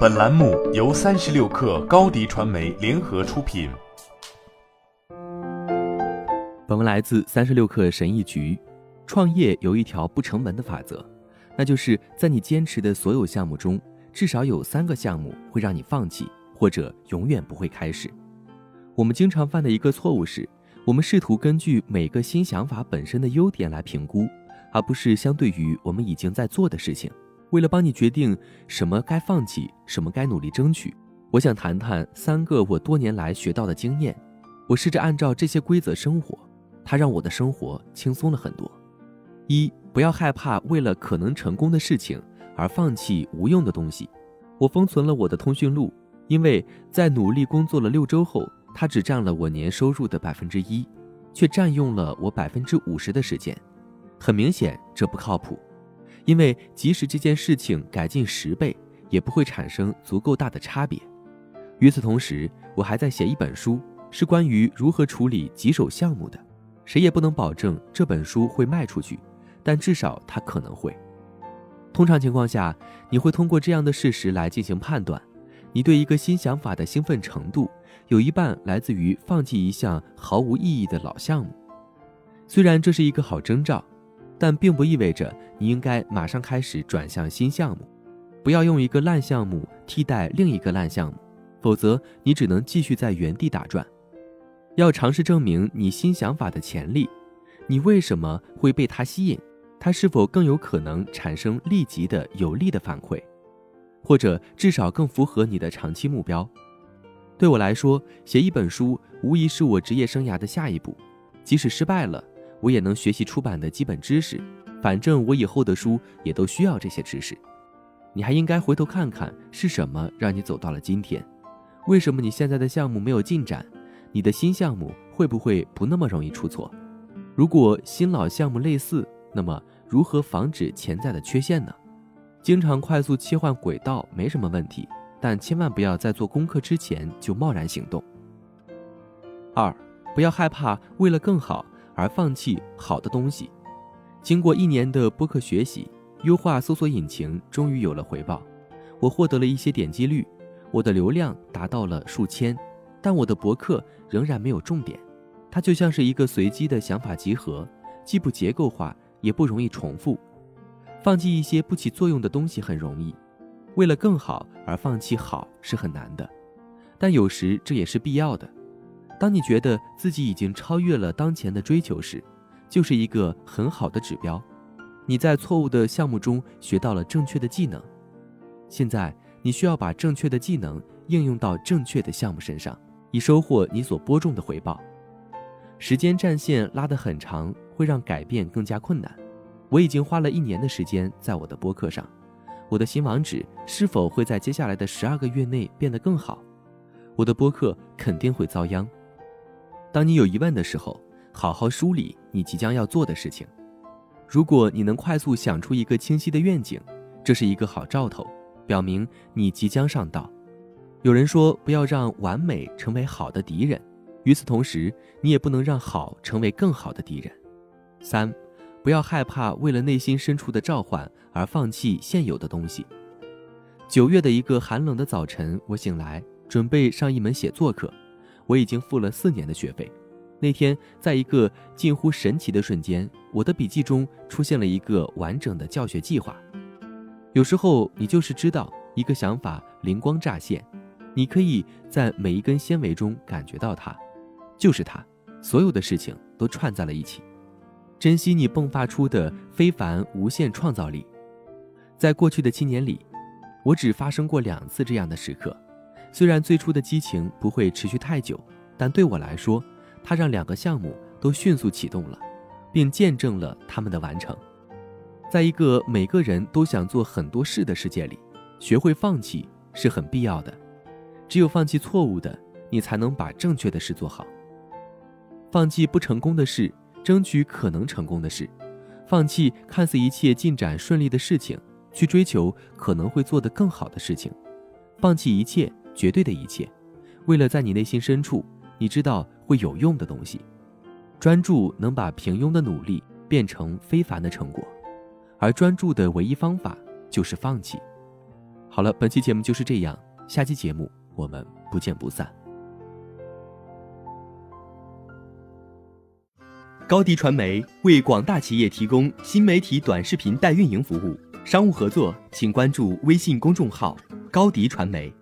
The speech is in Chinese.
本栏目由三十六氪高低传媒联合出品。本文来自三十六氪神译局。创业有一条不成文的法则，那就是在你坚持的所有项目中，至少有三个项目会让你放弃，或者永远不会开始。我们经常犯的一个错误是，我们试图根据每个新想法本身的优点来评估，而不是相对于我们已经在做的事情。为了帮你决定什么该放弃，什么该努力争取，我想谈谈三个我多年来学到的经验。我试着按照这些规则生活，它让我的生活轻松了很多。一，不要害怕为了可能成功的事情而放弃无用的东西。我封存了我的通讯录，因为在努力工作了六周后，它只占了我年收入的百分之一，却占用了我百分之五十的时间。很明显，这不靠谱。因为即使这件事情改进十倍，也不会产生足够大的差别。与此同时，我还在写一本书，是关于如何处理棘手项目的。谁也不能保证这本书会卖出去，但至少它可能会。通常情况下，你会通过这样的事实来进行判断：你对一个新想法的兴奋程度，有一半来自于放弃一项毫无意义的老项目。虽然这是一个好征兆。但并不意味着你应该马上开始转向新项目，不要用一个烂项目替代另一个烂项目，否则你只能继续在原地打转。要尝试证明你新想法的潜力，你为什么会被它吸引？它是否更有可能产生立即的有利的反馈，或者至少更符合你的长期目标？对我来说，写一本书无疑是我职业生涯的下一步，即使失败了。我也能学习出版的基本知识，反正我以后的书也都需要这些知识。你还应该回头看看是什么让你走到了今天，为什么你现在的项目没有进展？你的新项目会不会不那么容易出错？如果新老项目类似，那么如何防止潜在的缺陷呢？经常快速切换轨道没什么问题，但千万不要在做功课之前就贸然行动。二，不要害怕为了更好。而放弃好的东西。经过一年的播客学习，优化搜索引擎终于有了回报。我获得了一些点击率，我的流量达到了数千，但我的博客仍然没有重点。它就像是一个随机的想法集合，既不结构化，也不容易重复。放弃一些不起作用的东西很容易，为了更好而放弃好是很难的，但有时这也是必要的。当你觉得自己已经超越了当前的追求时，就是一个很好的指标。你在错误的项目中学到了正确的技能，现在你需要把正确的技能应用到正确的项目身上，以收获你所播种的回报。时间战线拉得很长，会让改变更加困难。我已经花了一年的时间在我的播客上，我的新网址是否会在接下来的十二个月内变得更好？我的播客肯定会遭殃。当你有疑问的时候，好好梳理你即将要做的事情。如果你能快速想出一个清晰的愿景，这是一个好兆头，表明你即将上道。有人说，不要让完美成为好的敌人，与此同时，你也不能让好成为更好的敌人。三，不要害怕为了内心深处的召唤而放弃现有的东西。九月的一个寒冷的早晨，我醒来，准备上一门写作课。我已经付了四年的学费。那天，在一个近乎神奇的瞬间，我的笔记中出现了一个完整的教学计划。有时候，你就是知道一个想法灵光乍现，你可以在每一根纤维中感觉到它，就是它，所有的事情都串在了一起。珍惜你迸发出的非凡无限创造力。在过去的七年里，我只发生过两次这样的时刻。虽然最初的激情不会持续太久，但对我来说，它让两个项目都迅速启动了，并见证了他们的完成。在一个每个人都想做很多事的世界里，学会放弃是很必要的。只有放弃错误的，你才能把正确的事做好。放弃不成功的事，争取可能成功的事；放弃看似一切进展顺利的事情，去追求可能会做得更好的事情。放弃一切。绝对的一切，为了在你内心深处，你知道会有用的东西。专注能把平庸的努力变成非凡的成果，而专注的唯一方法就是放弃。好了，本期节目就是这样，下期节目我们不见不散。高迪传媒为广大企业提供新媒体短视频代运营服务，商务合作请关注微信公众号“高迪传媒”。